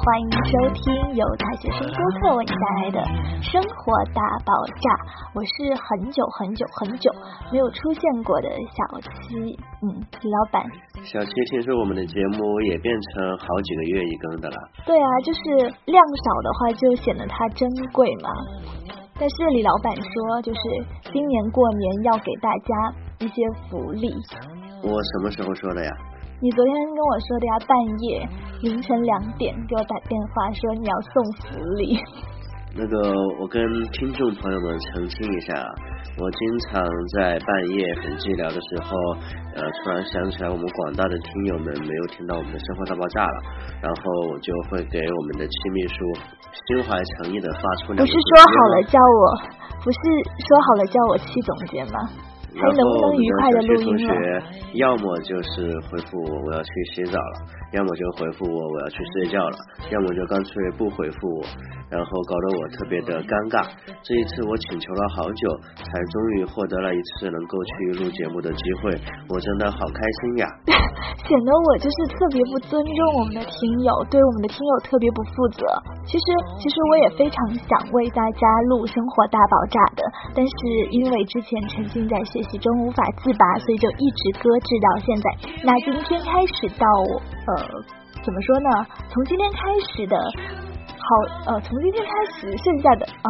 欢迎收听由大学生播客为你带来的生活大爆炸。我是很久很久很久没有出现过的小七，嗯，李老板。小七，听说我们的节目也变成好几个月一更的了。对啊，就是量少的话就显得它珍贵嘛。但是李老板说，就是今年过年要给大家一些福利。我什么时候说的呀？你昨天跟我说的呀，半夜凌晨两点给我打电话说你要送福利。那个，我跟听众朋友们澄清一下，我经常在半夜很寂寥的时候，呃，突然想起来我们广大的听友们没有听到我们的生活大爆炸了，然后我就会给我们的七秘书心怀诚意的发出两个。不是说好了叫我，不是说好了叫我七总监吗？然后我们的小学同学要么就是回复我我要去洗澡了，要么就回复我我要去睡觉了，要么就干脆不回复我，然后搞得我特别的尴尬。这一次我请求了好久，才终于获得了一次能够去录节目的机会，我真的好开心呀！显得我就是特别不尊重我们的听友，对我们的听友特别不负责。其实其实我也非常想为大家录《生活大爆炸》的，但是因为之前沉浸在学习中无法自拔，所以就一直搁置到现在。那今天开始到呃怎么说呢？从今天开始的好呃从今天开始剩下的啊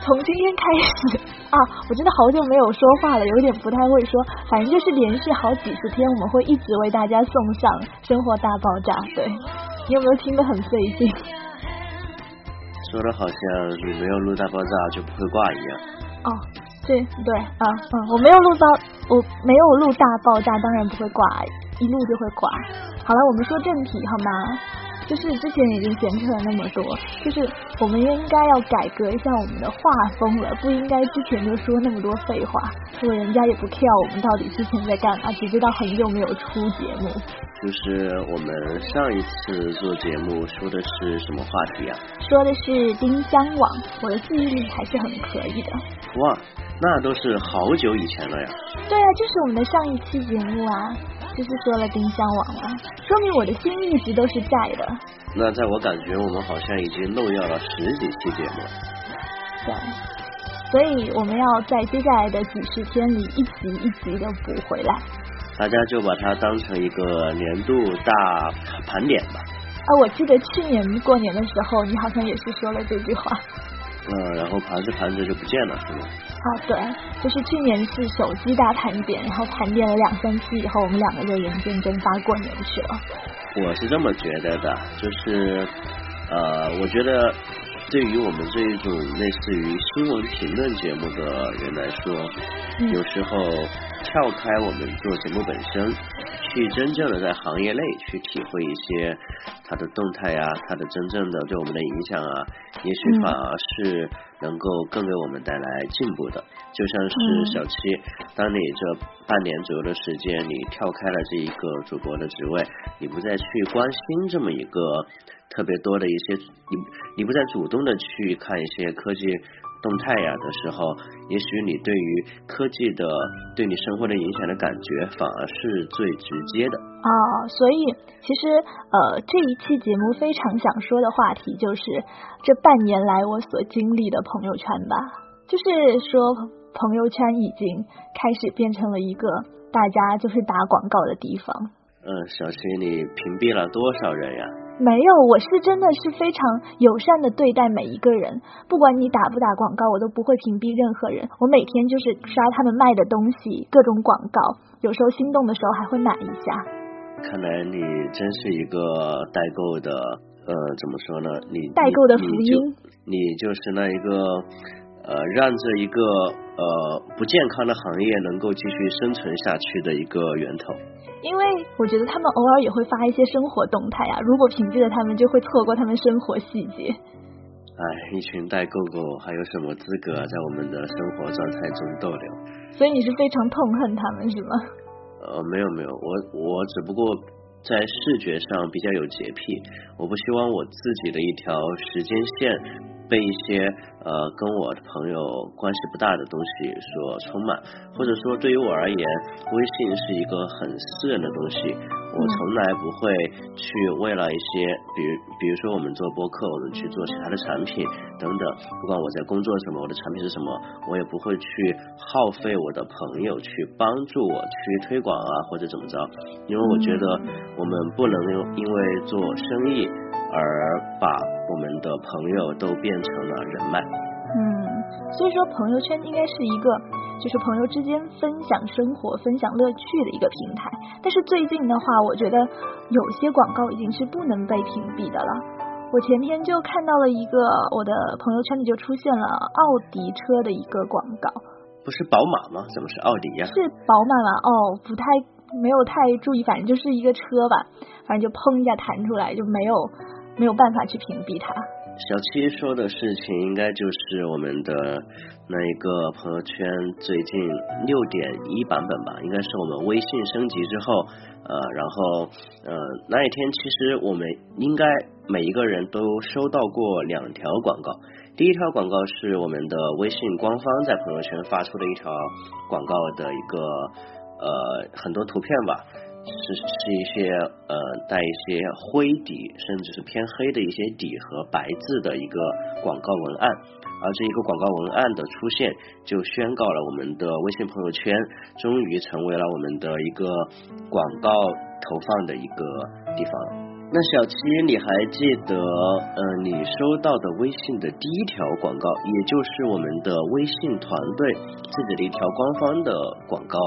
从今天开始啊我真的好久没有说话了，有点不太会说。反正就是连续好几十天，我们会一直为大家送上《生活大爆炸》。对你有没有听得很费劲？说的好像你没有录大爆炸就不会挂一样。哦，对对啊嗯，我没有录到，我没有录大爆炸，当然不会挂，一录就会挂。好了，我们说正题好吗？就是之前已经闲扯了那么多，就是我们应该要改革一下我们的画风了，不应该之前就说那么多废话，因为人家也不 care 我们到底之前在干嘛，只知道很久没有出节目。就是我们上一次做节目说的是什么话题啊？说的是丁香网，我的记忆力还是很可以的。哇，那都是好久以前了呀。对啊，就是我们的上一期节目啊，就是说了丁香网了，说明我的心一直都是在的。那在我感觉，我们好像已经漏掉了十几期节目。对，所以我们要在接下来的几十天里一集一集的补回来。大家就把它当成一个年度大盘点吧。啊，我记得去年过年的时候，你好像也是说了这句话。嗯，然后盘着盘着就不见了，是吗？啊，对，就是去年是手机大盘点，然后盘点了两三期以后，我们两个就人间蒸发过年去了。我是这么觉得的，就是呃，我觉得对于我们这一种类似于新闻评论节目的人来说，有时候跳开我们做节目本身，去真正的在行业内去体会一些它的动态啊，它的真正的对我们的影响啊，也许反而是能够更给我们带来进步的。就像是小七，当你这半年左右的时间，你跳开了这一个主播的职位，你不再去关心这么一个特别多的一些，你你不再主动的去看一些科技动态呀的时候，也许你对于科技的对你生活的影响的感觉，反而是最直接的。哦，所以其实呃这一期节目非常想说的话题就是这半年来我所经历的朋友圈吧，就是说朋友圈已经开始变成了一个大家就是打广告的地方。嗯，小七，你屏蔽了多少人呀？没有，我是真的是非常友善的对待每一个人，不管你打不打广告，我都不会屏蔽任何人。我每天就是刷他们卖的东西，各种广告，有时候心动的时候还会买一下。看来你真是一个代购的，呃，怎么说呢？你代购的福音。你就是那一个呃，让这一个呃不健康的行业能够继续生存下去的一个源头。因为我觉得他们偶尔也会发一些生活动态啊，如果屏蔽了他们，就会错过他们生活细节。哎，一群代购狗还有什么资格在我们的生活状态中逗留？所以你是非常痛恨他们是吗？呃，没有没有，我我只不过在视觉上比较有洁癖，我不希望我自己的一条时间线被一些呃跟我的朋友关系不大的东西所充满，或者说对于我而言，微信是一个很私人的东西。我从来不会去为了一些，比如比如说我们做播客，我们去做其他的产品等等，不管我在工作什么，我的产品是什么，我也不会去耗费我的朋友去帮助我去推广啊或者怎么着，因为我觉得我们不能因为做生意而把我们的朋友都变成了人脉。嗯，所以说朋友圈应该是一个。就是朋友之间分享生活、分享乐趣的一个平台。但是最近的话，我觉得有些广告已经是不能被屏蔽的了。我前天就看到了一个，我的朋友圈里就出现了奥迪车的一个广告。不是宝马吗？怎么是奥迪呀？是宝马吗？哦，不太没有太注意，反正就是一个车吧，反正就砰一下弹出来，就没有没有办法去屏蔽它。小七说的事情，应该就是我们的那一个朋友圈最近六点一版本吧，应该是我们微信升级之后，呃，然后呃那一天，其实我们应该每一个人都收到过两条广告。第一条广告是我们的微信官方在朋友圈发出的一条广告的一个呃很多图片吧。是是一些呃带一些灰底，甚至是偏黑的一些底和白字的一个广告文案，而这一个广告文案的出现，就宣告了我们的微信朋友圈终于成为了我们的一个广告投放的一个地方。那小七，你还记得呃你收到的微信的第一条广告，也就是我们的微信团队自己的一条官方的广告，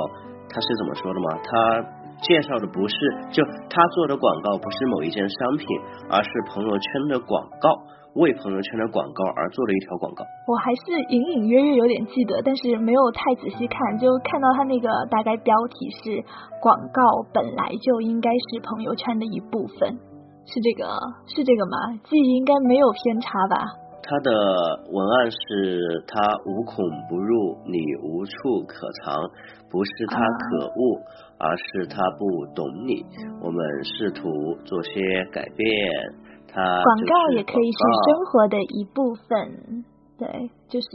它是怎么说的吗？它介绍的不是就他做的广告不是某一件商品，而是朋友圈的广告，为朋友圈的广告而做的一条广告。我还是隐隐约约有点记得，但是没有太仔细看，就看到他那个大概标题是广告本来就应该是朋友圈的一部分，是这个是这个吗？记忆应该没有偏差吧？他的文案是他无孔不入，你无处可藏，不是他可恶。而是他不懂你，我们试图做些改变。他广告也可以是生活的一部分，对，就是。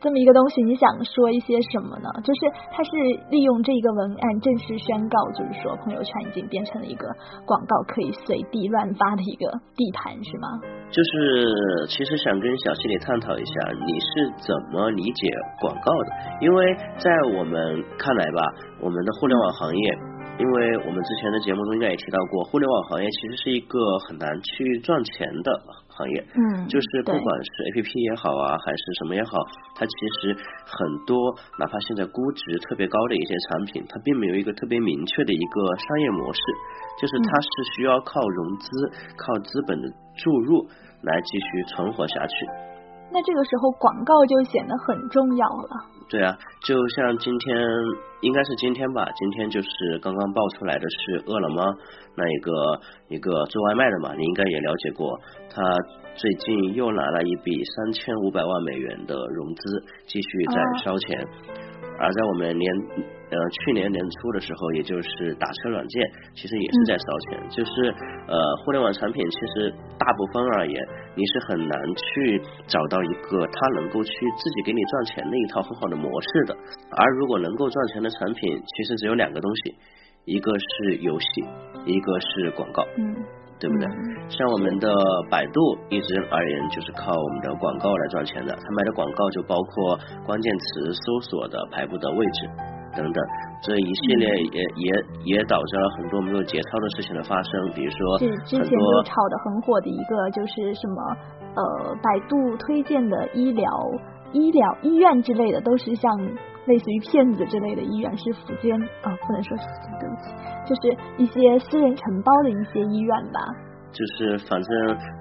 这么一个东西，你想说一些什么呢？就是他是利用这个文案正式宣告，就是说朋友圈已经变成了一个广告可以随地乱发的一个地盘，是吗？就是其实想跟小溪里探讨一下，你是怎么理解广告的？因为在我们看来吧，我们的互联网行业。因为我们之前的节目中应该也提到过，互联网行业其实是一个很难去赚钱的行业。嗯，就是不管是 A P P 也好啊，还是什么也好，它其实很多，哪怕现在估值特别高的一些产品，它并没有一个特别明确的一个商业模式，就是它是需要靠融资、靠资本的注入来继续存活下去。那这个时候广告就显得很重要了。对啊，就像今天应该是今天吧，今天就是刚刚爆出来的是饿了么那一个一个做外卖的嘛，你应该也了解过，他最近又拿了一笔三千五百万美元的融资，继续在烧钱。而在我们年呃去年年初的时候，也就是打车软件，其实也是在烧钱。就是呃互联网产品，其实大部分而言，你是很难去找到一个它能够去自己给你赚钱的一套很好的模式的。而如果能够赚钱的产品，其实只有两个东西，一个是游戏，一个是广告。嗯。对不对？像我们的百度一直而言就是靠我们的广告来赚钱的，他卖的广告就包括关键词搜索的排布的位置等等，这一系列也也也导致了很多没有节操的事情的发生，比如说是之前就炒的很火的一个就是什么呃百度推荐的医疗医疗医院之类的，都是像。类似于骗子之类的医院是福建啊，不能说是福建，对不起，就是一些私人承包的一些医院吧。就是反正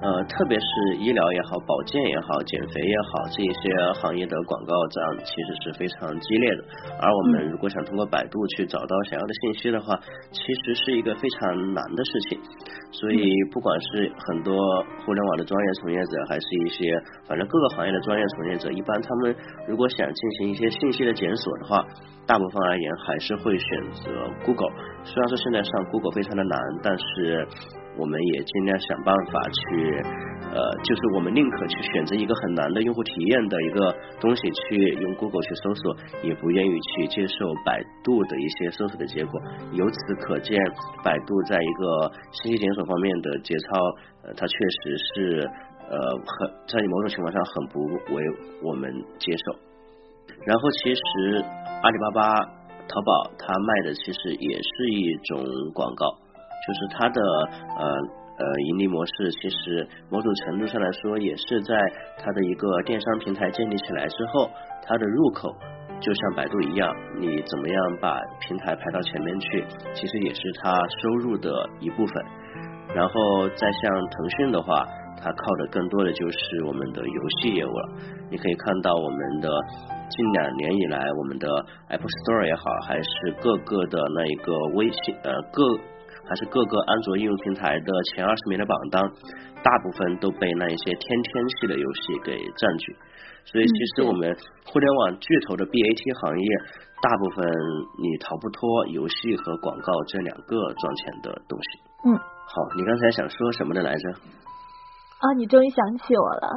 呃，特别是医疗也好，保健也好，减肥也好，这一些行业的广告战其实是非常激烈的。而我们如果想通过百度去找到想要的信息的话，其实是一个非常难的事情。所以不管是很多互联网的专业从业者，还是一些反正各个行业的专业从业者，一般他们如果想进行一些信息的检索的话，大部分而言还是会选择 Google。虽然说现在上 Google 非常的难，但是。我们也尽量想办法去，呃，就是我们宁可去选择一个很难的用户体验的一个东西去用 Google 去搜索，也不愿意去接受百度的一些搜索的结果。由此可见，百度在一个信息检索方面的节操，呃，它确实是呃很在某种情况上很不为我们接受。然后其实阿里巴巴、淘宝它卖的其实也是一种广告。就是它的呃呃盈利模式，其实某种程度上来说，也是在它的一个电商平台建立起来之后，它的入口就像百度一样，你怎么样把平台排到前面去，其实也是它收入的一部分。然后再像腾讯的话，它靠的更多的就是我们的游戏业务了。你可以看到我们的近两年以来，我们的 Apple Store 也好，还是各个的那一个微信呃各。还是各个安卓应用平台的前二十名的榜单，大部分都被那一些天天系的游戏给占据。所以，其实我们互联网巨头的 BAT 行业，大部分你逃不脱游戏和广告这两个赚钱的东西。嗯，好，你刚才想说什么的来着？啊，你终于想起我了，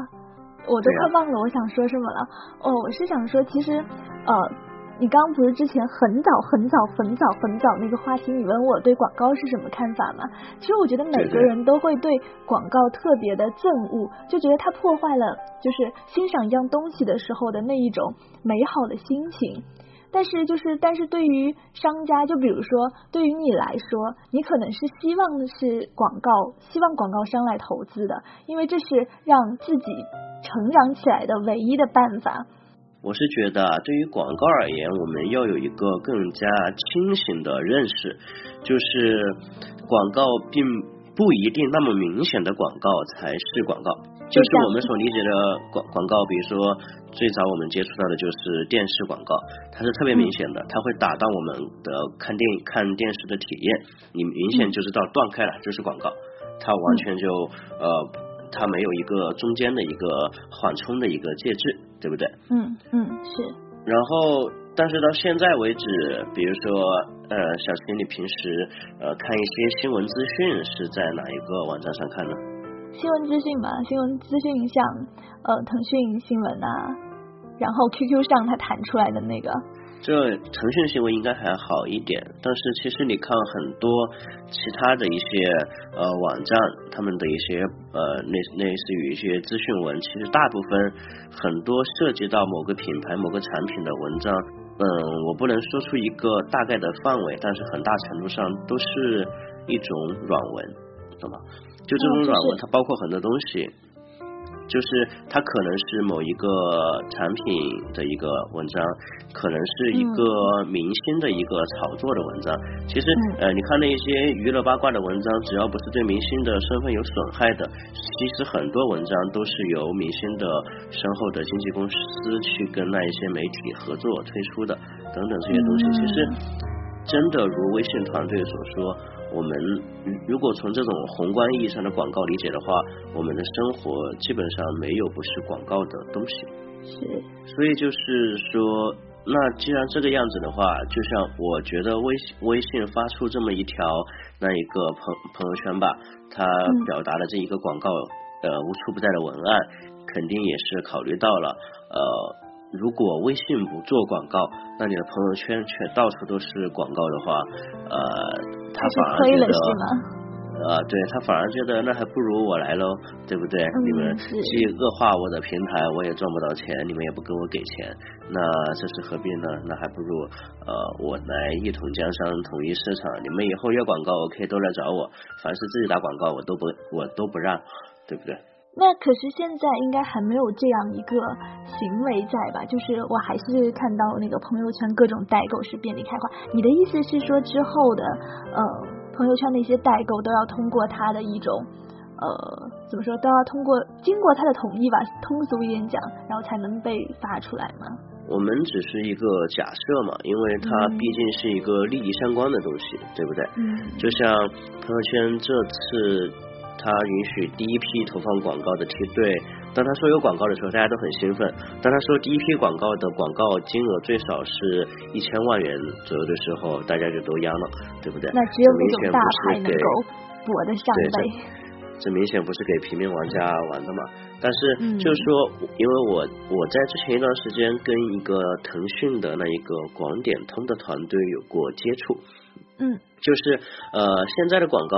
我都快忘了我想说什么了。哦，我是想说，其实呃。你刚刚不是之前很早很早很早很早那个话题，你问我对广告是什么看法吗？其实我觉得每个人都会对广告特别的憎恶，就觉得它破坏了就是欣赏一样东西的时候的那一种美好的心情。但是就是但是对于商家，就比如说对于你来说，你可能是希望的是广告，希望广告商来投资的，因为这是让自己成长起来的唯一的办法。我是觉得，对于广告而言，我们要有一个更加清醒的认识，就是广告并不一定那么明显的广告才是广告。就是我们所理解的广广告，比如说最早我们接触到的就是电视广告，它是特别明显的，它会打到我们的看电影、看电视的体验，你明显就知道断开了就是广告，它完全就呃。它没有一个中间的一个缓冲的一个介质，对不对？嗯嗯是。然后，但是到现在为止，比如说呃，小秦，你平时呃看一些新闻资讯是在哪一个网站上看呢？新闻资讯嘛，新闻资讯像呃腾讯新闻啊，然后 QQ 上它弹出来的那个。这腾讯行为应该还好一点，但是其实你看很多其他的一些呃网站，他们的一些呃类类似于一些资讯文，其实大部分很多涉及到某个品牌、某个产品的文章，嗯，我不能说出一个大概的范围，但是很大程度上都是一种软文，懂吗？就这种软文，它包括很多东西。就是它可能是某一个产品的一个文章，可能是一个明星的一个炒作的文章。其实呃，你看那些娱乐八卦的文章，只要不是对明星的身份有损害的，其实很多文章都是由明星的身后的经纪公司去跟那一些媒体合作推出的，等等这些东西。其实真的如微信团队所说。我们如果从这种宏观意义上的广告理解的话，我们的生活基本上没有不是广告的东西。是。所以就是说，那既然这个样子的话，就像我觉得微信微信发出这么一条那一个朋朋友圈吧，它表达的这一个广告呃无处不在的文案，肯定也是考虑到了呃。如果微信不做广告，那你的朋友圈却到处都是广告的话，呃，他反而觉得，呃，对他反而觉得那还不如我来喽，对不对？你们既恶化我的平台，我也赚不到钱，你们也不给我给钱，那这是何必呢？那还不如呃我来一统江山，统一市场。你们以后要广告，可以都来找我，凡是自己打广告，我都不我都不让，对不对？那可是现在应该还没有这样一个行为在吧？就是我还是看到那个朋友圈各种代购是遍地开花。你的意思是说之后的呃朋友圈那些代购都要通过他的一种呃怎么说都要通过经过他的同意吧？通俗一点讲，然后才能被发出来吗？我们只是一个假设嘛，因为它毕竟是一个利益相关的东西，对不对？嗯。就像朋友圈这次。他允许第一批投放广告的梯队，当他说有广告的时候，大家都很兴奋；当他说第一批广告的广告金额最少是一千万元左右的时候，大家就都央了，对不对？那只有那种大牌能够。博得上倍。这明显不是给平民玩家玩的嘛？但是就是说，因为我我在之前一段时间跟一个腾讯的那一个广点通的团队有过接触，嗯，就是呃现在的广告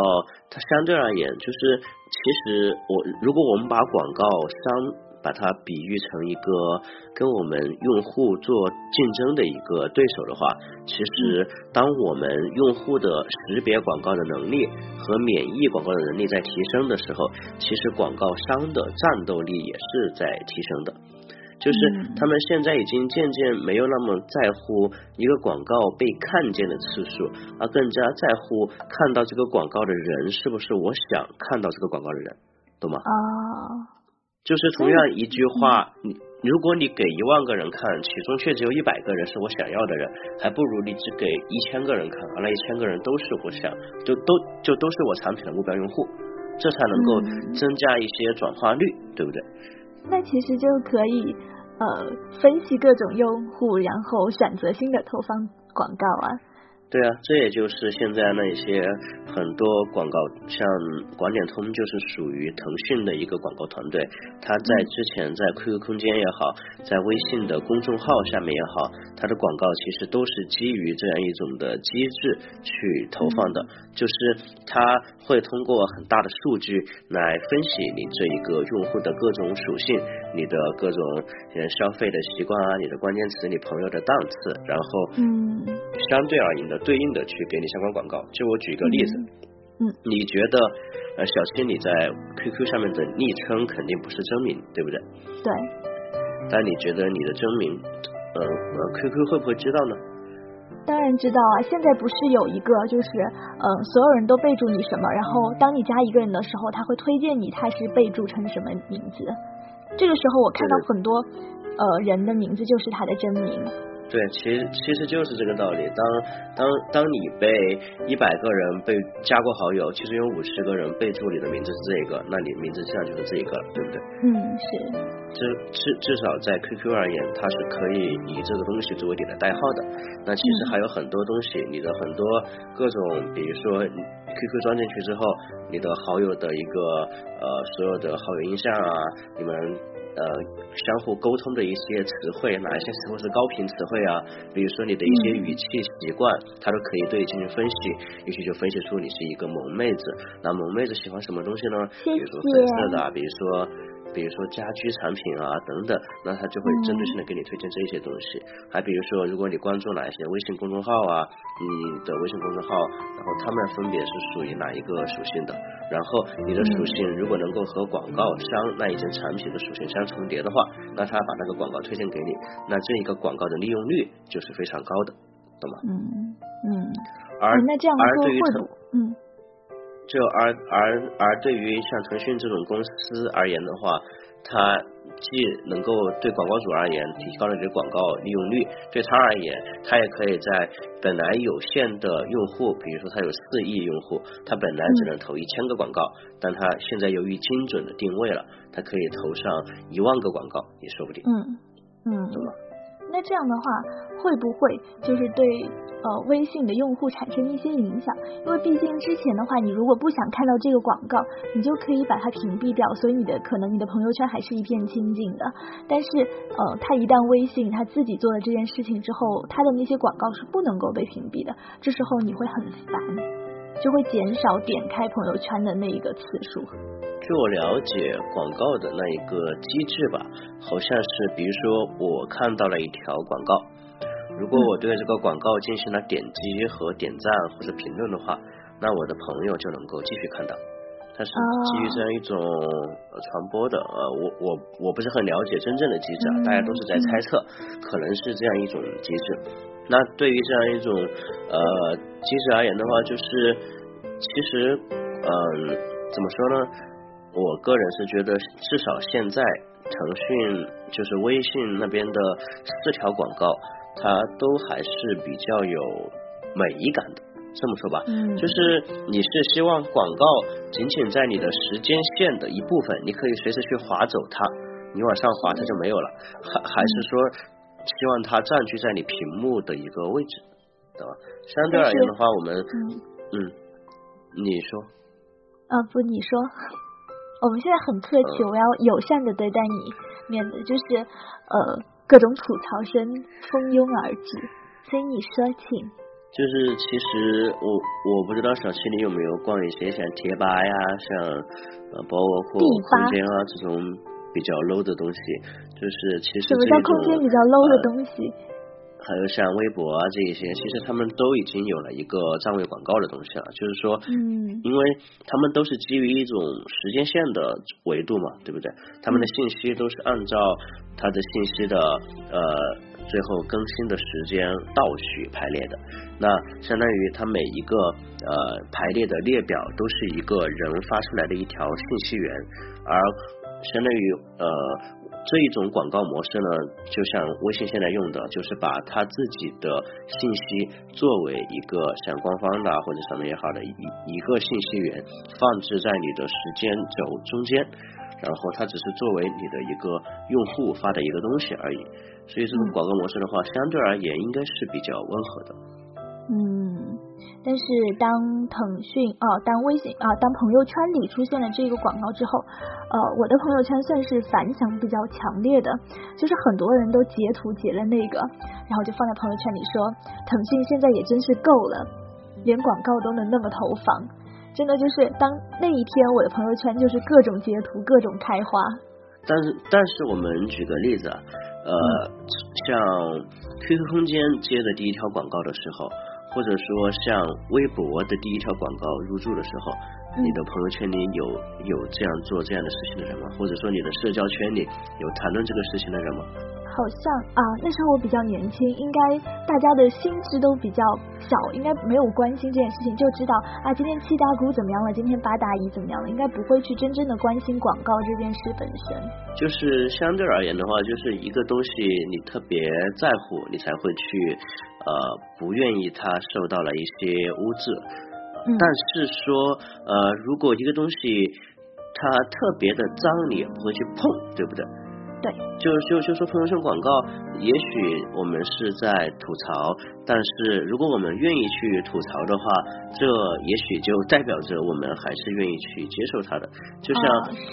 它相对而言，就是其实我如果我们把广告商。把它比喻成一个跟我们用户做竞争的一个对手的话，其实当我们用户的识别广告的能力和免疫广告的能力在提升的时候，其实广告商的战斗力也是在提升的。就是他们现在已经渐渐没有那么在乎一个广告被看见的次数，而更加在乎看到这个广告的人是不是我想看到这个广告的人，懂吗？啊。就是同样一句话，你如果你给一万个人看，其中却只有一百个人是我想要的人，还不如你只给一千个人看，而那一千个人都是我想，就都就都是我产品的目标用户，这才能够增加一些转化率，对不对？那其实就可以呃分析各种用户，然后选择性的投放广告啊。对啊，这也就是现在那些很多广告，像广点通就是属于腾讯的一个广告团队，他在之前在 QQ 空间也好，在微信的公众号下面也好，它的广告其实都是基于这样一种的机制去投放的，就是它会通过很大的数据来分析你这一个用户的各种属性，你的各种消费的习惯啊，你的关键词，你朋友的档次，然后嗯，相对而言的。对应的去给你相关广告，就我举一个例子，嗯，你觉得呃小七你在 QQ 上面的昵称肯定不是真名，对不对？对。但你觉得你的真名，呃呃 QQ 会不会知道呢？当然知道啊，现在不是有一个就是嗯所有人都备注你什么，然后当你加一个人的时候，他会推荐你他是备注成什么名字，这个时候我看到很多呃人的名字就是他的真名。对，其实其实就是这个道理。当当当你被一百个人被加过好友，其实有五十个人备注你的名字是这个，那你名字实际上就是这一个了，对不对？嗯，是。至至至少在 QQ 而言，它是可以以这个东西作为你的代号的。那其实还有很多东西，你的很多各种，比如说 QQ 装进去之后，你的好友的一个呃所有的好友印象啊，你们。呃，相互沟通的一些词汇，哪一些词汇是高频词汇啊？比如说你的一些语气习惯，它都可以对进行分析，也许就分析出你是一个萌妹子。那萌妹子喜欢什么东西呢？比如说粉色的，比如说。比如说家居产品啊等等，那他就会针对性的给你推荐这些东西。还比如说，如果你关注哪一些微信公众号啊，你的微信公众号，然后他们分别是属于哪一个属性的？然后你的属性如果能够和广告商那一件产品的属性相重叠的话，那他把那个广告推荐给你，那这一个广告的利用率就是非常高的，懂吗？嗯嗯。而那这样而对于嗯。就而而而对于像腾讯这种公司而言的话，它既能够对广告主而言提高了你的广告利用率，对他而言，它也可以在本来有限的用户，比如说它有四亿用户，它本来只能投一千个广告，但它现在由于精准的定位了，它可以投上一万个广告，也说不定。嗯嗯。懂了。那这样的话，会不会就是对呃微信的用户产生一些影响？因为毕竟之前的话，你如果不想看到这个广告，你就可以把它屏蔽掉，所以你的可能你的朋友圈还是一片清净的。但是呃，他一旦微信他自己做了这件事情之后，他的那些广告是不能够被屏蔽的，这时候你会很烦，就会减少点开朋友圈的那一个次数。据我了解，广告的那一个机制吧，好像是，比如说我看到了一条广告，如果我对这个广告进行了点击和点赞或者评论的话，那我的朋友就能够继续看到。它是基于这样一种传播的，呃，我我我不是很了解真正的机制，啊，大家都是在猜测，可能是这样一种机制。那对于这样一种呃机制而言的话，就是其实嗯，怎么说呢？我个人是觉得，至少现在腾讯就是微信那边的四条广告，它都还是比较有美感的。这么说吧，嗯，就是你是希望广告仅仅在你的时间线的一部分，你可以随时去划走它，你往上划它就没有了，还还是说希望它占据在你屏幕的一个位置，对吧？相对而言的话，我们嗯，你说。啊，不，你说，我们现在很客气，我要友善的对待你，免得就是呃各种吐槽声蜂拥而至。所以你说，请。就是其实我我不知道小七你有没有逛一些像贴吧呀，像呃包括空间啊这种比较 low 的东西，就是其实什么叫空间比较 low 的东西？还有像微博啊这一些，其实他们都已经有了一个站位广告的东西了，就是说，嗯，因为他们都是基于一种时间线的维度嘛，对不对？他们的信息都是按照他的信息的呃最后更新的时间倒序排列的，那相当于它每一个呃排列的列表都是一个人发出来的一条信息源，而相当于呃。这一种广告模式呢，就像微信现在用的，就是把它自己的信息作为一个像官方的或者什么也好的一一个信息源，放置在你的时间轴中间，然后它只是作为你的一个用户发的一个东西而已。所以这种广告模式的话，相对而言应该是比较温和的。嗯。但是当腾讯啊，当微信啊，当朋友圈里出现了这个广告之后，呃，我的朋友圈算是反响比较强烈的，就是很多人都截图截了那个，然后就放在朋友圈里说，腾讯现在也真是够了，连广告都能那么投放，真的就是当那一天我的朋友圈就是各种截图，各种开花。但是但是我们举个例子啊，呃，像 QQ 空间接的第一条广告的时候。或者说，像微博的第一条广告入驻的时候，你的朋友圈里有有这样做这样的事情的人吗？或者说，你的社交圈里有谈论这个事情的人吗？好像啊，那时候我比较年轻，应该大家的心智都比较小，应该没有关心这件事情，就知道啊，今天七大姑怎么样了，今天八大姨怎么样了，应该不会去真正的关心广告这件事本身。就是相对而言的话，就是一个东西你特别在乎，你才会去呃不愿意它受到了一些污渍。嗯。但是说呃，如果一个东西它特别的脏，你也不会去碰，对不对？对，就就就说朋友圈广告，也许我们是在吐槽，但是如果我们愿意去吐槽的话，这也许就代表着我们还是愿意去接受它的。就像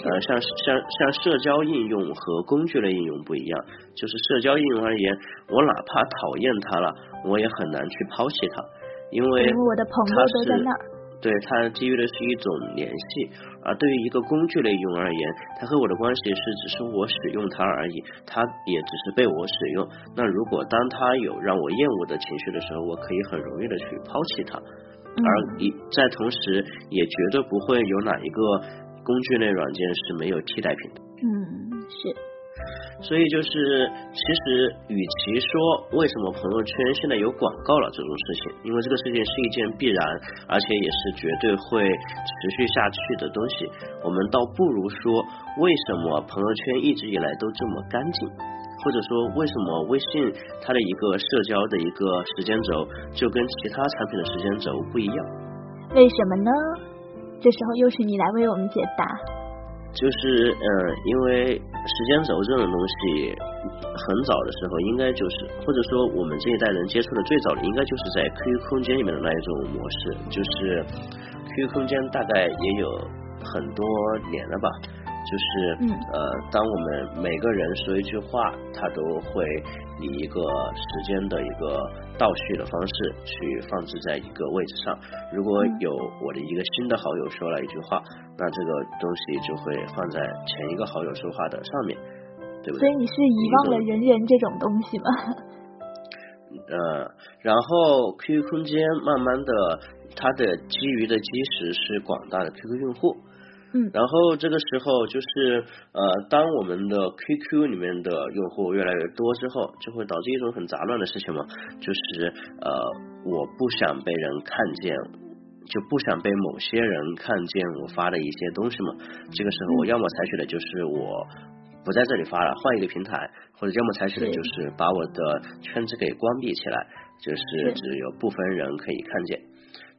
呃，像像像社交应用和工具类应用不一样，就是社交应用而言，我哪怕讨厌它了，我也很难去抛弃它，因为我的朋友都在那儿。对它基于的是一种联系，而对于一个工具类用而言，它和我的关系是只是我使用它而已，它也只是被我使用。那如果当它有让我厌恶的情绪的时候，我可以很容易的去抛弃它，而一在同时也绝对不会有哪一个工具类软件是没有替代品的。嗯，是。所以就是，其实与其说为什么朋友圈现在有广告了这种事情，因为这个事情是一件必然，而且也是绝对会持续下去的东西，我们倒不如说为什么朋友圈一直以来都这么干净，或者说为什么微信它的一个社交的一个时间轴就跟其他产品的时间轴不一样？为什么呢？这时候又是你来为我们解答。就是嗯，因为时间轴这种东西，很早的时候应该就是，或者说我们这一代人接触的最早的，应该就是在 QQ 空间里面的那一种模式，就是 QQ 空间大概也有很多年了吧。就是呃，当我们每个人说一句话，他都会以一个时间的一个倒序的方式去放置在一个位置上。如果有我的一个新的好友说了一句话，那这个东西就会放在前一个好友说话的上面，对不对？所以你是遗忘了人人这种东西吗？呃，然后 QQ 空间慢慢的，它的基于的基石是广大的 QQ 用户。嗯，然后这个时候就是呃，当我们的 QQ 里面的用户越来越多之后，就会导致一种很杂乱的事情嘛，就是呃，我不想被人看见，就不想被某些人看见我发的一些东西嘛。这个时候我要么采取的就是我不在这里发了，换一个平台，或者要么采取的就是把我的圈子给关闭起来，就是只有部分人可以看见。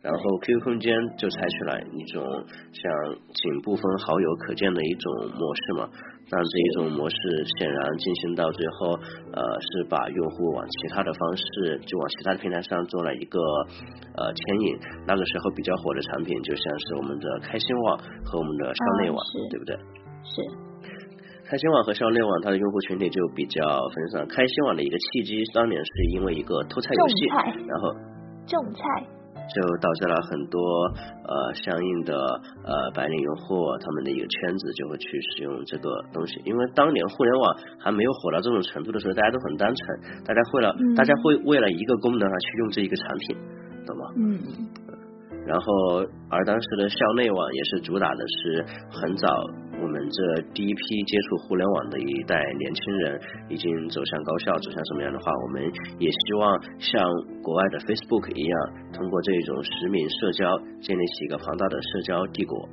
然后 QQ 空间就采取了一种像仅部分好友可见的一种模式嘛。但这一种模式显然进行到最后，呃，是把用户往其他的方式，就往其他的平台上做了一个呃牵引。那个时候比较火的产品，就像是我们的开心网和我们的校内网，对不对？是。开心网和校内网，它的用户群体就比较分散。开心网的一个契机，当年是因为一个偷菜游戏，然后种菜。就导致了很多呃相应的呃白领用户，他们的一个圈子就会去使用这个东西。因为当年互联网还没有火到这种程度的时候，大家都很单纯，大家会了，大家会为了一个功能而去用这一个产品，懂吗？嗯。然后，而当时的校内网也是主打的是很早。我们这第一批接触互联网的一代年轻人已经走向高校，走向什么样的话，我们也希望像国外的 Facebook 一样，通过这种实名社交建立起一个庞大的社交帝国。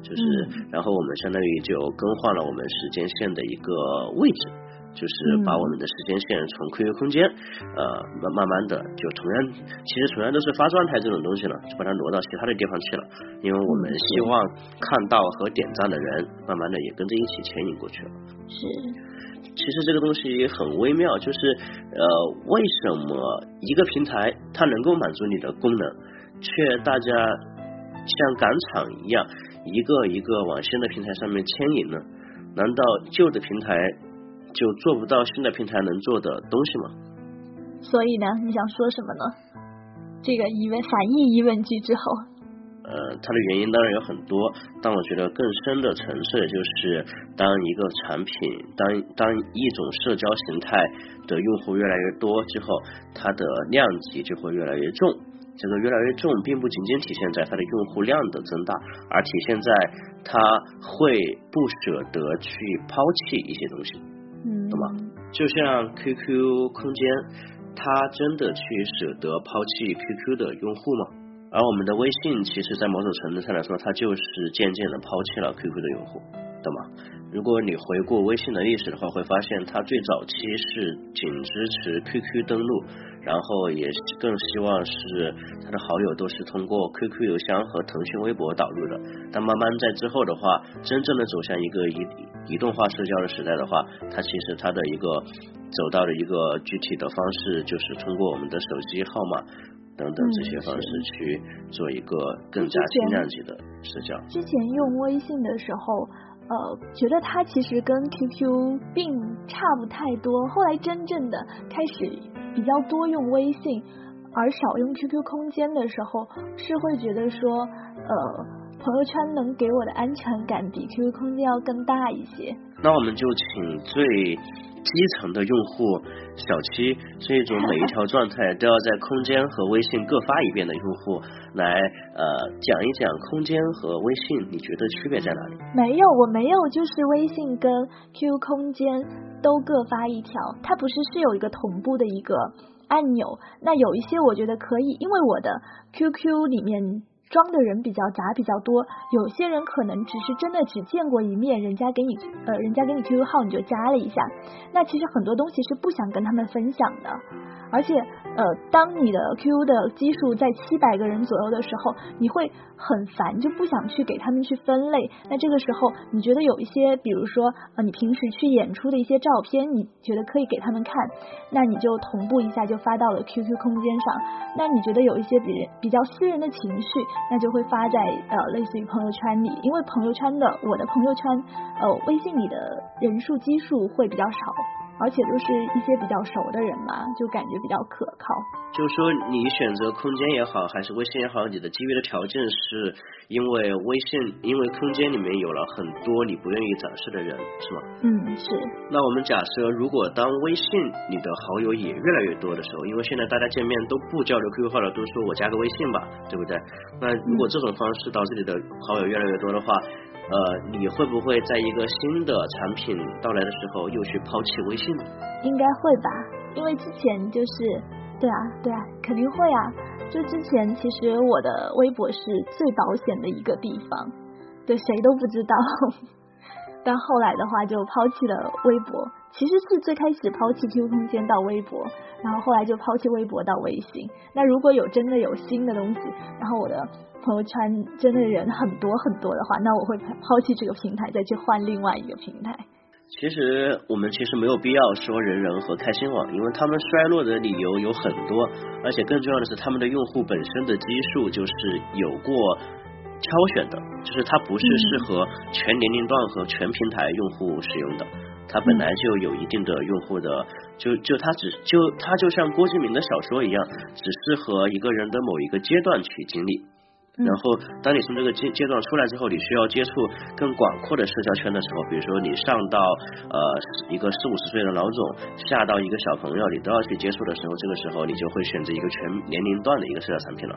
就是，然后我们相当于就更换了我们时间线的一个位置。就是把我们的时间线从 QQ 空间，呃，慢慢慢的就同样，其实同样都是发状态这种东西了，就把它挪到其他的地方去了。因为我们希望看到和点赞的人，慢慢的也跟着一起牵引过去了。是，其实这个东西很微妙，就是呃，为什么一个平台它能够满足你的功能，却大家像赶场一样，一个一个往新的平台上面牵引呢？难道旧的平台？就做不到新的平台能做的东西吗？所以呢，你想说什么呢？这个疑问反义疑问句之后，呃，它的原因当然有很多，但我觉得更深的层次就是，当一个产品，当当一种社交形态的用户越来越多之后，它的量级就会越来越重。这个越来越重，并不仅仅体现在它的用户量的增大，而体现在它会不舍得去抛弃一些东西。懂吗？就像 QQ 空间，它真的去舍得抛弃 QQ 的用户吗？而我们的微信，其实在某种程度上来说，它就是渐渐的抛弃了 QQ 的用户，懂吗？如果你回顾微信的历史的话，会发现它最早期是仅支持 QQ 登录。然后也更希望是他的好友都是通过 QQ 邮箱和腾讯微博导入的。但慢慢在之后的话，真正的走向一个移移动化社交的时代的话，它其实它的一个走到了一个具体的方式，就是通过我们的手机号码等等这些方式去做一个更加轻量级的社交。之前用微信的时候。呃，觉得它其实跟 QQ 并差不太多。后来真正的开始比较多用微信，而少用 QQ 空间的时候，是会觉得说，呃，朋友圈能给我的安全感比 QQ 空间要更大一些。那我们就请最。基层的用户，小七这种每一条状态都要在空间和微信各发一遍的用户，来呃讲一讲空间和微信，你觉得区别在哪里？没有，我没有，就是微信跟 Q 空间都各发一条，它不是是有一个同步的一个按钮，那有一些我觉得可以，因为我的 QQ 里面。装的人比较杂比较多，有些人可能只是真的只见过一面，人家给你呃，人家给你 QQ 号你就加了一下，那其实很多东西是不想跟他们分享的。而且，呃，当你的 QQ 的基数在七百个人左右的时候，你会很烦，就不想去给他们去分类。那这个时候，你觉得有一些，比如说，呃，你平时去演出的一些照片，你觉得可以给他们看，那你就同步一下就发到了 QQ 空间上。那你觉得有一些比比较私人的情绪，那就会发在呃类似于朋友圈里，因为朋友圈的我的朋友圈，呃，微信里的人数基数会比较少。而且都是一些比较熟的人嘛，就感觉比较可靠。就是说，你选择空间也好，还是微信也好，你的基于的条件是因为微信，因为空间里面有了很多你不愿意展示的人，是吗？嗯，是。那我们假设，如果当微信你的好友也越来越多的时候，因为现在大家见面都不交流 QQ 号了，都说我加个微信吧，对不对？那如果这种方式导致你的好友越来越多的话，呃，你会不会在一个新的产品到来的时候又去抛弃微信？应该会吧，因为之前就是，对啊，对啊，肯定会啊。就之前其实我的微博是最保险的一个地方，对谁都不知道。但后来的话就抛弃了微博，其实是最开始抛弃 QQ 空间到微博，然后后来就抛弃微博到微信。那如果有真的有新的东西，然后我的朋友圈真的人很多很多的话，那我会抛弃这个平台，再去换另外一个平台。其实我们其实没有必要说人人和开心网，因为他们衰落的理由有很多，而且更重要的是他们的用户本身的基数就是有过挑选的，就是它不是适合全年龄段和全平台用户使用的，它本来就有一定的用户的，就就它只就它就像郭敬明的小说一样，只适合一个人的某一个阶段去经历。然后，当你从这个阶阶段出来之后，你需要接触更广阔的社交圈的时候，比如说你上到呃一个四五十岁的老总，下到一个小朋友，你都要去接触的时候，这个时候你就会选择一个全年龄段的一个社交产品了。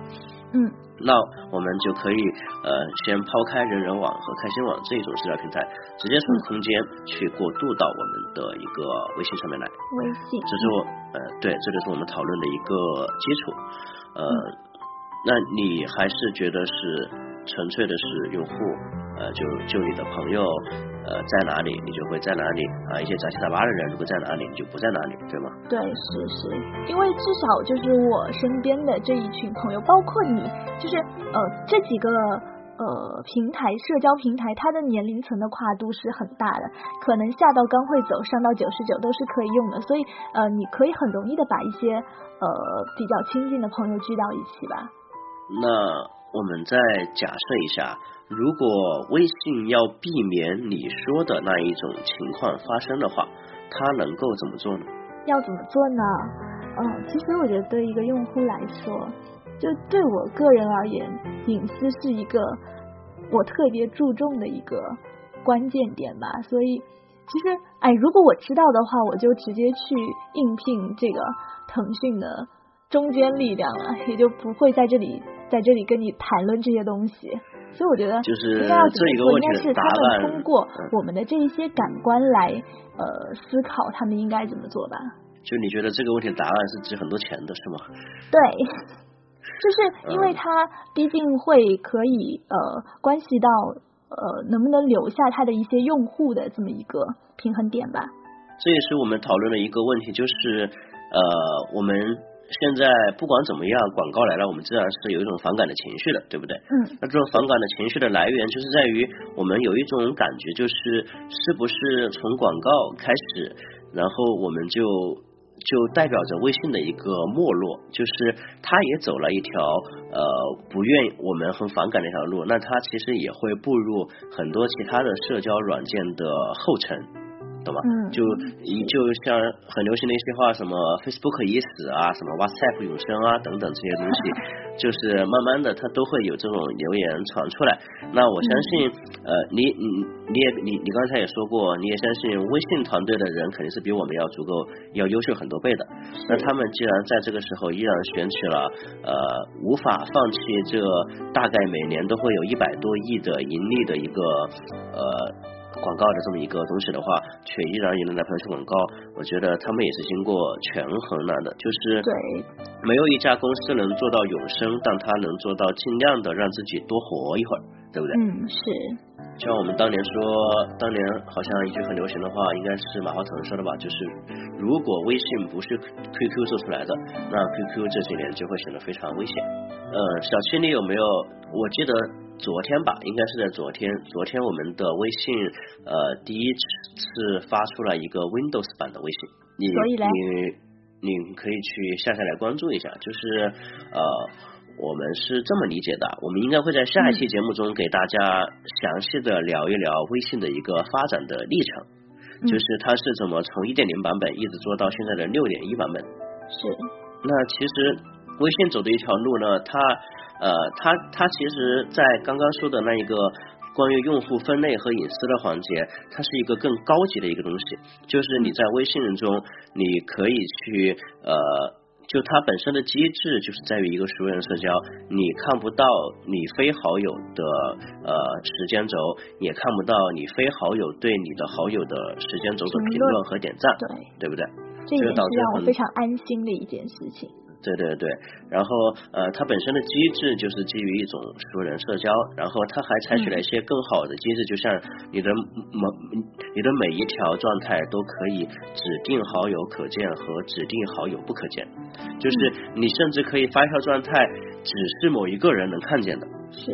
嗯，那我们就可以呃先抛开人人网和开心网这种社交平台，直接从空间去过渡到我们的一个微信上面来。微信，这是我呃对，这就是我们讨论的一个基础，呃。那你还是觉得是纯粹的是用户，呃，就就你的朋友，呃，在哪里你就会在哪里啊，一些杂七杂八的人如果在哪里你就不在哪里，对吗？对，是是，因为至少就是我身边的这一群朋友，包括你，就是呃这几个呃平台社交平台，它的年龄层的跨度是很大的，可能下到刚会走，上到九十九都是可以用的，所以呃你可以很容易的把一些呃比较亲近的朋友聚到一起吧。那我们再假设一下，如果微信要避免你说的那一种情况发生的话，它能够怎么做呢？要怎么做呢？嗯，其实我觉得对一个用户来说，就对我个人而言，隐私是一个我特别注重的一个关键点吧。所以，其实，哎，如果我知道的话，我就直接去应聘这个腾讯的中坚力量了，也就不会在这里。在这里跟你谈论这些东西，所以我觉得就是应该要怎么做，应该是他们通过我们的这一些感官来呃思考，他们应该怎么做吧。就你觉得这个问题的答案是值很多钱的是吗？对，就是因为它毕竟会可以呃关系到呃能不能留下它的一些用户的这么一个平衡点吧。这也是我们讨论的一个问题，就是呃我们。现在不管怎么样，广告来了，我们自然是有一种反感的情绪的，对不对？嗯。那这种反感的情绪的来源，就是在于我们有一种感觉，就是是不是从广告开始，然后我们就就代表着微信的一个没落，就是它也走了一条呃不愿我们很反感的一条路，那它其实也会步入很多其他的社交软件的后尘。懂吗？嗯，就一就像很流行的一些话，什么 Facebook 已死啊，什么 WhatsApp 永生啊等等这些东西，就是慢慢的它都会有这种留言传出来。那我相信，呃，你你你也你你刚才也说过，你也相信微信团队的人肯定是比我们要足够要优秀很多倍的。那他们既然在这个时候依然选取了呃无法放弃这大概每年都会有一百多亿的盈利的一个呃。广告的这么一个东西的话，却依然也能来朋友圈广告，我觉得他们也是经过权衡了的，就是对，没有一家公司能做到永生，但他能做到尽量的让自己多活一会儿，对不对？嗯，是。像我们当年说，当年好像一句很流行的话，应该是马化腾说的吧，就是如果微信不是 QQ 做出来的，那 QQ 这几年就会显得非常危险。呃，小七，你有没有？我记得。昨天吧，应该是在昨天。昨天我们的微信呃第一次发出了一个 Windows 版的微信，你你你可以去下下来关注一下。就是呃，我们是这么理解的，我们应该会在下一期节目中给大家详细的聊一聊微信的一个发展的历程，就是它是怎么从一点零版本一直做到现在的六点一版本。是。那其实微信走的一条路呢，它。呃，它它其实，在刚刚说的那一个关于用户分类和隐私的环节，它是一个更高级的一个东西。就是你在微信中，你可以去呃，就它本身的机制就是在于一个熟人社交，你看不到你非好友的呃时间轴，也看不到你非好友对你的好友的时间轴的评论和点赞，对对不对？这也是让我非常安心的一件事情。对对对，然后呃，它本身的机制就是基于一种熟人社交，然后它还采取了一些更好的机制，就像你的某你的每一条状态都可以指定好友可见和指定好友不可见，就是你甚至可以发一条状态，只是某一个人能看见的。是，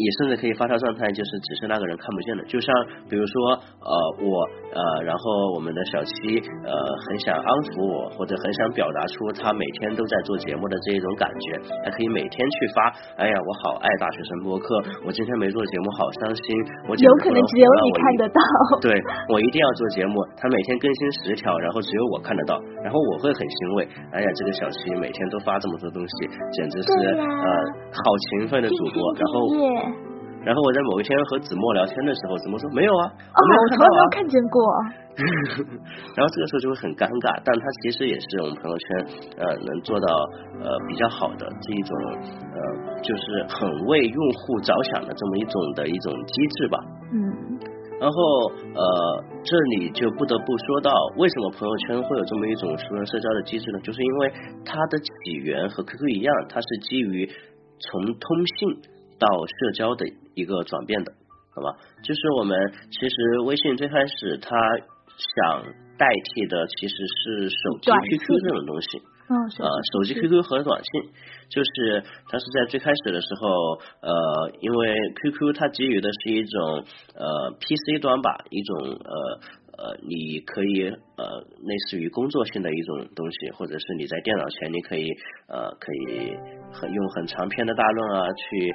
也甚至可以发烧状态，就是只是那个人看不见的。就像比如说，呃，我呃，然后我们的小七呃，很想安抚我，或者很想表达出他每天都在做节目的这一种感觉，他可以每天去发。哎呀，我好爱大学生播客，我今天没做节目，好伤心。我有可能只有你看得到。对，我一定要做节目。他每天更新十条，然后只有我看得到，然后我会很欣慰。哎呀，这个小七每天都发这么多东西，简直是呃，好勤奋的主播。然后，然后我在某一天和子墨聊天的时候，子墨说没有啊，我从来没有看到啊，看见过。然后这个时候就会很尴尬，但他其实也是我们朋友圈呃能做到呃比较好的这一种呃就是很为用户着想的这么一种的一种机制吧。嗯。然后呃这里就不得不说到为什么朋友圈会有这么一种熟人社交的机制呢？就是因为它的起源和 QQ 一样，它是基于。从通信到社交的一个转变的，好吧？就是我们其实微信最开始它想代替的其实是手机 QQ 这种东西，嗯，呃，手机 QQ 和短信，就是它是在最开始的时候，呃，因为 QQ 它给予的是一种呃 PC 端吧，一种呃呃，你可以呃类似于工作性的一种东西，或者是你在电脑前你可以呃可以。很用很长篇的大论啊去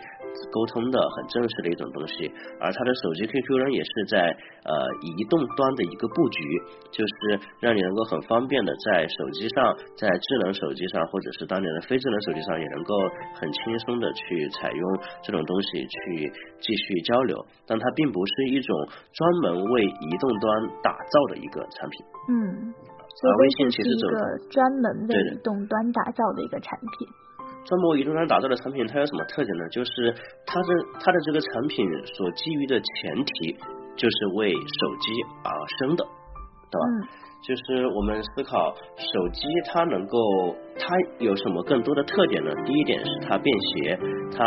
沟通的很正式的一种东西，而它的手机 QQ 呢也是在呃移动端的一个布局，就是让你能够很方便的在手机上，在智能手机上或者是当年的非智能手机上也能够很轻松的去采用这种东西去继续交流，但它并不是一种专门为移动端打造的一个产品。嗯，而微信其实是一个专门为移动端打造的一个产品。专门移动端打造的产品，它有什么特点呢？就是它的它的这个产品所基于的前提，就是为手机而生的，对吧？就是我们思考手机它能够它有什么更多的特点呢？第一点是它便携，它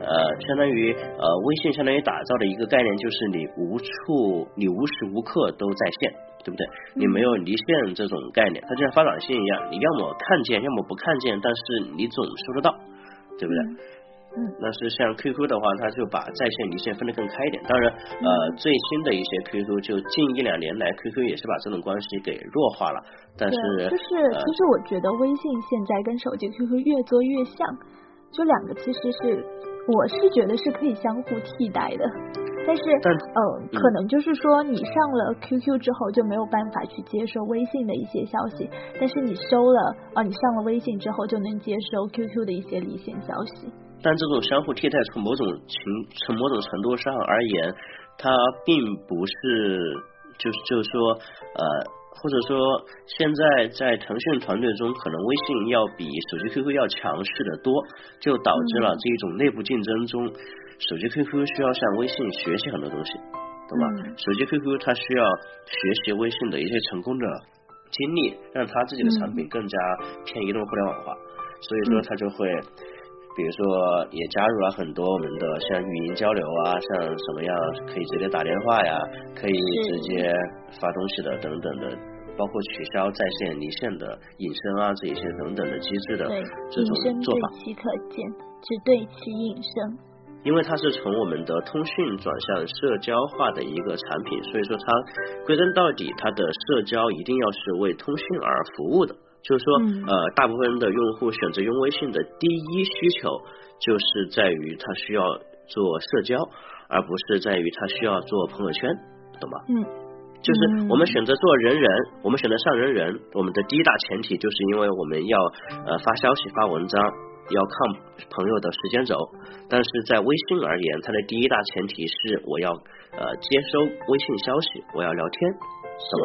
呃相当于呃微信相当于打造的一个概念，就是你无处你无时无刻都在线。对不对？你没有离线这种概念，它就像发短信一样，你要么看见，要么不看见，但是你总收得到，对不对？那是像 QQ 的话，它就把在线离线分得更开一点。当然，呃，最新的一些 QQ 就近一两年来，QQ 也是把这种关系给弱化了。但是，就是其实我觉得微信现在跟手机 QQ 越做越像，就两个其实是我是觉得是可以相互替代的。但是，嗯，可能就是说，你上了 QQ 之后就没有办法去接收微信的一些消息，但是你收了啊，你上了微信之后就能接收 QQ 的一些离线消息。但这种相互替代，从某种情，从某种程度上而言，它并不是，就是就是说，呃，或者说，现在在腾讯团队中，可能微信要比手机 QQ 要强势的多，就导致了这一种内部竞争中。手机 QQ 需要向微信学习很多东西，懂吧？手机 QQ 它需要学习微信的一些成功的经历，让它自己的产品更加偏移动互联网化。所以说它就会，比如说也加入了很多我们的像语音交流啊，像什么样可以直接打电话呀，可以直接发东西的等等的，包括取消在线离线的隐身啊这一些等等的机制的这种做法。对其可见，只对其隐身。因为它是从我们的通讯转向社交化的一个产品，所以说它归根到底，它的社交一定要是为通讯而服务的。就是说，呃，大部分的用户选择用微信的第一需求，就是在于他需要做社交，而不是在于他需要做朋友圈，懂吗？嗯，就是我们选择做人人，我们选择上人人，我们的第一大前提就是因为我们要呃发消息、发文章。要看朋友的时间轴，但是在微信而言，它的第一大前提是我要呃接收微信消息，我要聊天，是吧？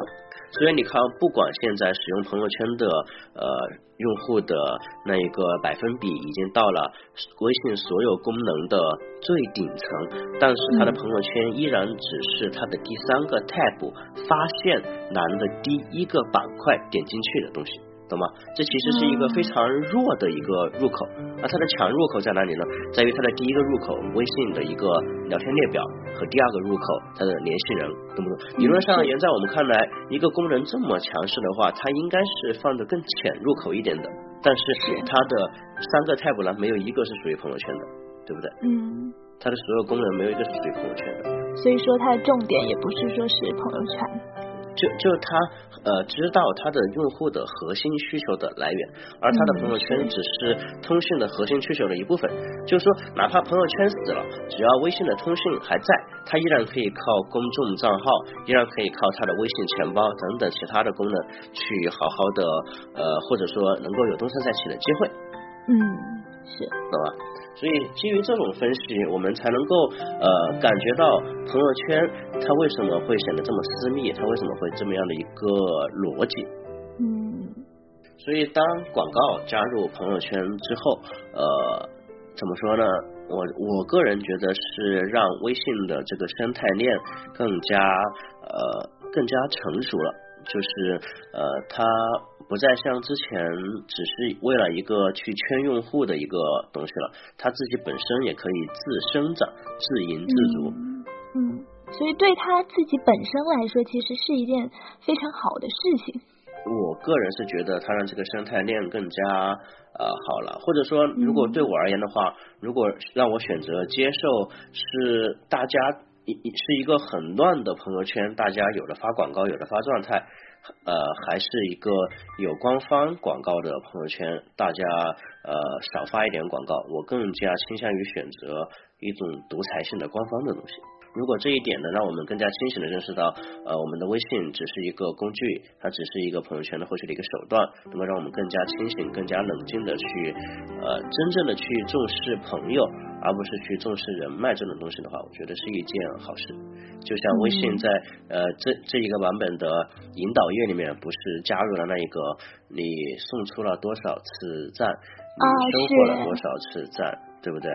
所以你看，不管现在使用朋友圈的呃用户的那一个百分比已经到了微信所有功能的最顶层，但是他的朋友圈依然只是他的第三个 tab 发现栏的第一个板块点进去的东西。懂吗？这其实是一个非常弱的一个入口，那它的强入口在哪里呢？在于它的第一个入口微信的一个聊天列表和第二个入口它的联系人，懂不懂？理论上而言，在我们看来，一个功能这么强势的话，它应该是放的更浅入口一点的，但是它的三个 tab 呢，没有一个是属于朋友圈的，对不对？嗯。它的所有功能没有一个是属于朋友圈的，所以说它的重点也不是说是朋友圈。就就他呃知道他的用户的核心需求的来源，而他的朋友圈只是通讯的核心需求的一部分。就是说，哪怕朋友圈死了，只要微信的通讯还在，他依然可以靠公众账号，依然可以靠他的微信钱包等等其他的功能去好好的呃或者说能够有东山再起的机会。嗯，是，懂吧？所以基于这种分析，我们才能够呃感觉到朋友圈它为什么会显得这么私密，它为什么会这么样的一个逻辑。嗯。所以当广告加入朋友圈之后，呃，怎么说呢？我我个人觉得是让微信的这个生态链更加呃更加成熟了，就是呃它。不再像之前只是为了一个去圈用户的一个东西了，它自己本身也可以自生长、自营自足。嗯，所以对他自己本身来说，其实是一件非常好的事情。我个人是觉得他让这个生态链更加呃好了，或者说，如果对我而言的话，如果让我选择接受是大家一是一个很乱的朋友圈，大家有的发广告，有的发状态。呃，还是一个有官方广告的朋友圈，大家呃少发一点广告，我更加倾向于选择一种独裁性的官方的东西。如果这一点呢，让我们更加清醒的认识到，呃，我们的微信只是一个工具，它只是一个朋友圈的获取的一个手段，那么让我们更加清醒、更加冷静的去，呃，真正的去重视朋友，而不是去重视人脉这种东西的话，我觉得是一件好事。就像微信在呃这这一个版本的引导页里面，不是加入了那一个你送出了多少次赞，你收获了多少次赞，对不对？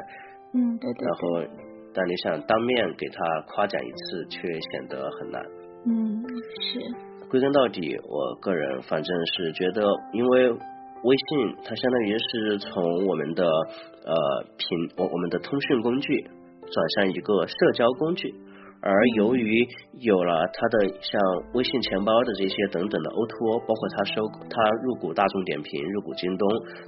嗯，对对。然后。但你想当面给他夸奖一次，却显得很难。嗯，是。归根到底，我个人反正是觉得，因为微信它相当于是从我们的呃平我我们的通讯工具转向一个社交工具。而由于有了它的像微信钱包的这些等等的 O2O，包括它收它入股大众点评、入股京东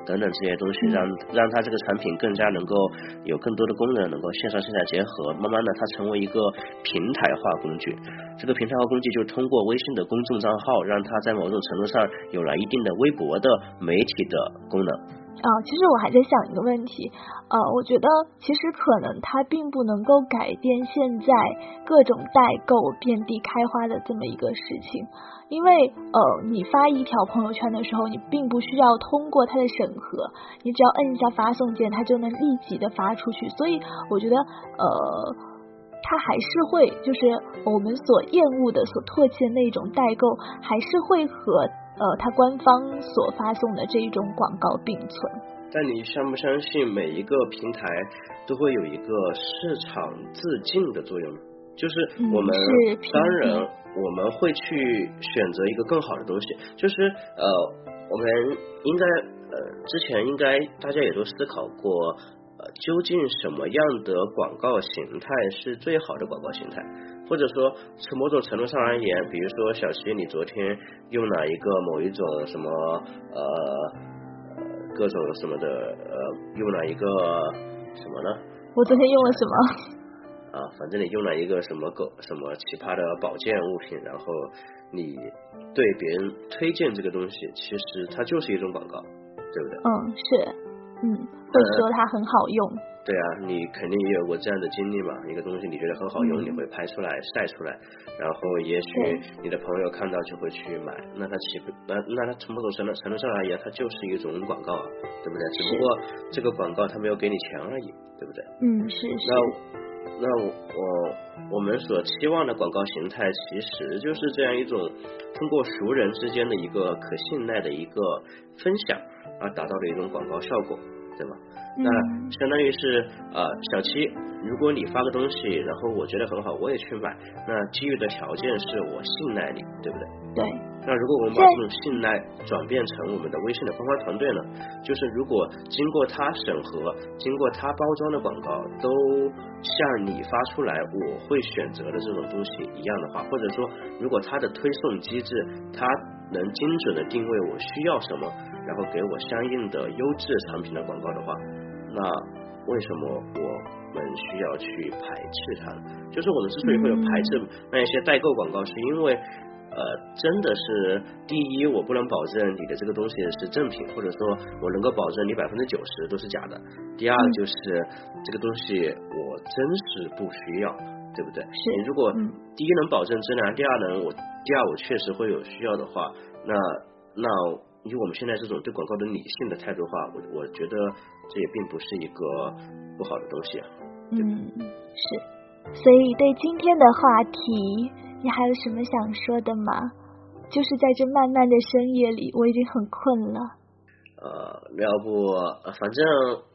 等等这些东西，让让它这个产品更加能够有更多的功能，能够线上线下结合。慢慢的，它成为一个平台化工具。这个平台化工具就是通过微信的公众账号，让它在某种程度上有了一定的微博的媒体的功能。啊，其实我还在想一个问题，呃，我觉得其实可能它并不能够改变现在各种代购遍地开花的这么一个事情，因为呃，你发一条朋友圈的时候，你并不需要通过它的审核，你只要摁一下发送键，它就能立即的发出去，所以我觉得呃，它还是会就是我们所厌恶的、所唾弃的那种代购，还是会和。呃，它官方所发送的这一种广告并存。但你相不相信每一个平台都会有一个市场自净的作用？就是我们当然我们会去选择一个更好的东西。就是呃，我们应该呃之前应该大家也都思考过。究竟什么样的广告形态是最好的广告形态？或者说，从某种程度上而言，比如说小齐，你昨天用了一个某一种什么呃各种什么的呃用了一个什么呢？我昨天用了什么？啊，反正你用了一个什么狗什么奇葩的保健物品，然后你对别人推荐这个东西，其实它就是一种广告，对不对？嗯，是。嗯，会说它很好用。对啊，你肯定也有过这样的经历嘛？一个东西你觉得很好用，你会拍出来晒出来，然后也许你的朋友看到就会去买。那它岂不那那它从某种程度程度上而言，它就是一种广告啊，对不对？只不过这个广告它没有给你钱而已，对不对？嗯，是是。那那我我们所期望的广告形态，其实就是这样一种通过熟人之间的一个可信赖的一个分享。而达到的一种广告效果，对吧？那相当于是呃，小七，如果你发个东西，然后我觉得很好，我也去买，那基于的条件是我信赖你，对不对？对。那如果我们把这种信赖转变成我们的微信的公关团队呢？就是如果经过他审核、经过他包装的广告都像你发出来我会选择的这种东西一样的话，或者说如果他的推送机制他能精准的定位我需要什么，然后给我相应的优质产品的广告的话，那为什么我们需要去排斥它？就是我们之所以会有排斥那一些代购广告，是因为。呃，真的是第一，我不能保证你的这个东西是正品，或者说我能够保证你百分之九十都是假的。第二就是这个东西我真是不需要，对不对？是。你如果第一能保证质量，第二能，我第二我确实会有需要的话，那那以我们现在这种对广告的理性的态度的话，我我觉得这也并不是一个不好的东西啊。嗯，是。所以对今天的话题。你还有什么想说的吗？就是在这漫漫的深夜里，我已经很困了。呃，要不，反正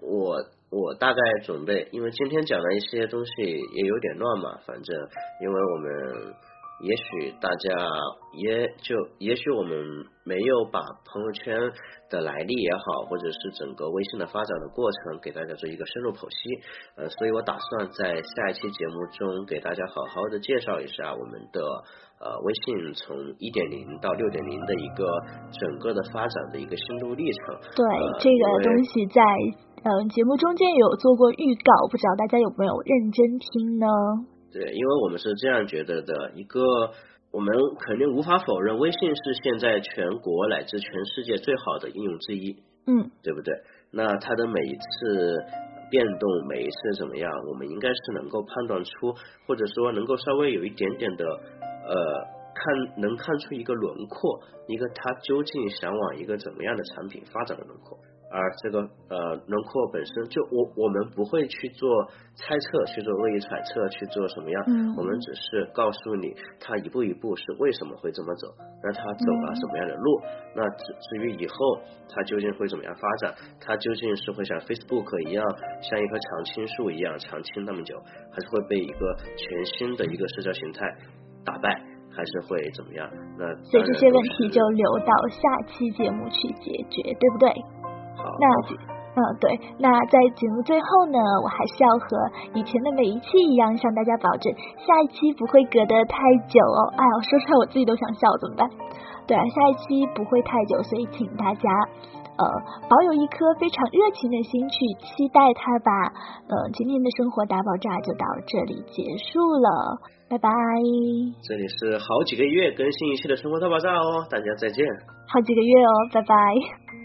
我我大概准备，因为今天讲的一些东西也有点乱嘛。反正，因为我们。也许大家也就，也许我们没有把朋友圈的来历也好，或者是整个微信的发展的过程给大家做一个深入剖析，呃，所以我打算在下一期节目中给大家好好的介绍一下我们的呃微信从一点零到六点零的一个整个的发展的一个心路历程。对，这个东西在呃节目中间有做过预告，不知道大家有没有认真听呢？对，因为我们是这样觉得的，一个我们肯定无法否认，微信是现在全国乃至全世界最好的应用之一，嗯，对不对？那它的每一次变动，每一次怎么样，我们应该是能够判断出，或者说能够稍微有一点点的呃看，能看出一个轮廓，一个它究竟想往一个怎么样的产品发展的轮廓。而这个呃轮廓本身就我我们不会去做猜测，去做恶意揣测，去做什么样？嗯，我们只是告诉你他一步一步是为什么会这么走，那他走了什么样的路？那至至于以后他究竟会怎么样发展？他究竟是会像 Facebook 一样，像一棵常青树一样常青那么久，还是会被一个全新的一个社交形态打败，还是会怎么样？那所以这些问题就留到下期节目去解决，对不对？那嗯对，那在节目最后呢，我还是要和以前的每一期一样，向大家保证下一期不会隔得太久哦。哎呀，说出来我自己都想笑，怎么办？对啊，下一期不会太久，所以请大家呃保有一颗非常热情的心去期待它吧。呃，今天的生活大爆炸就到这里结束了，拜拜。这里是好几个月更新一期的生活大爆炸哦，大家再见。好几个月哦，拜拜。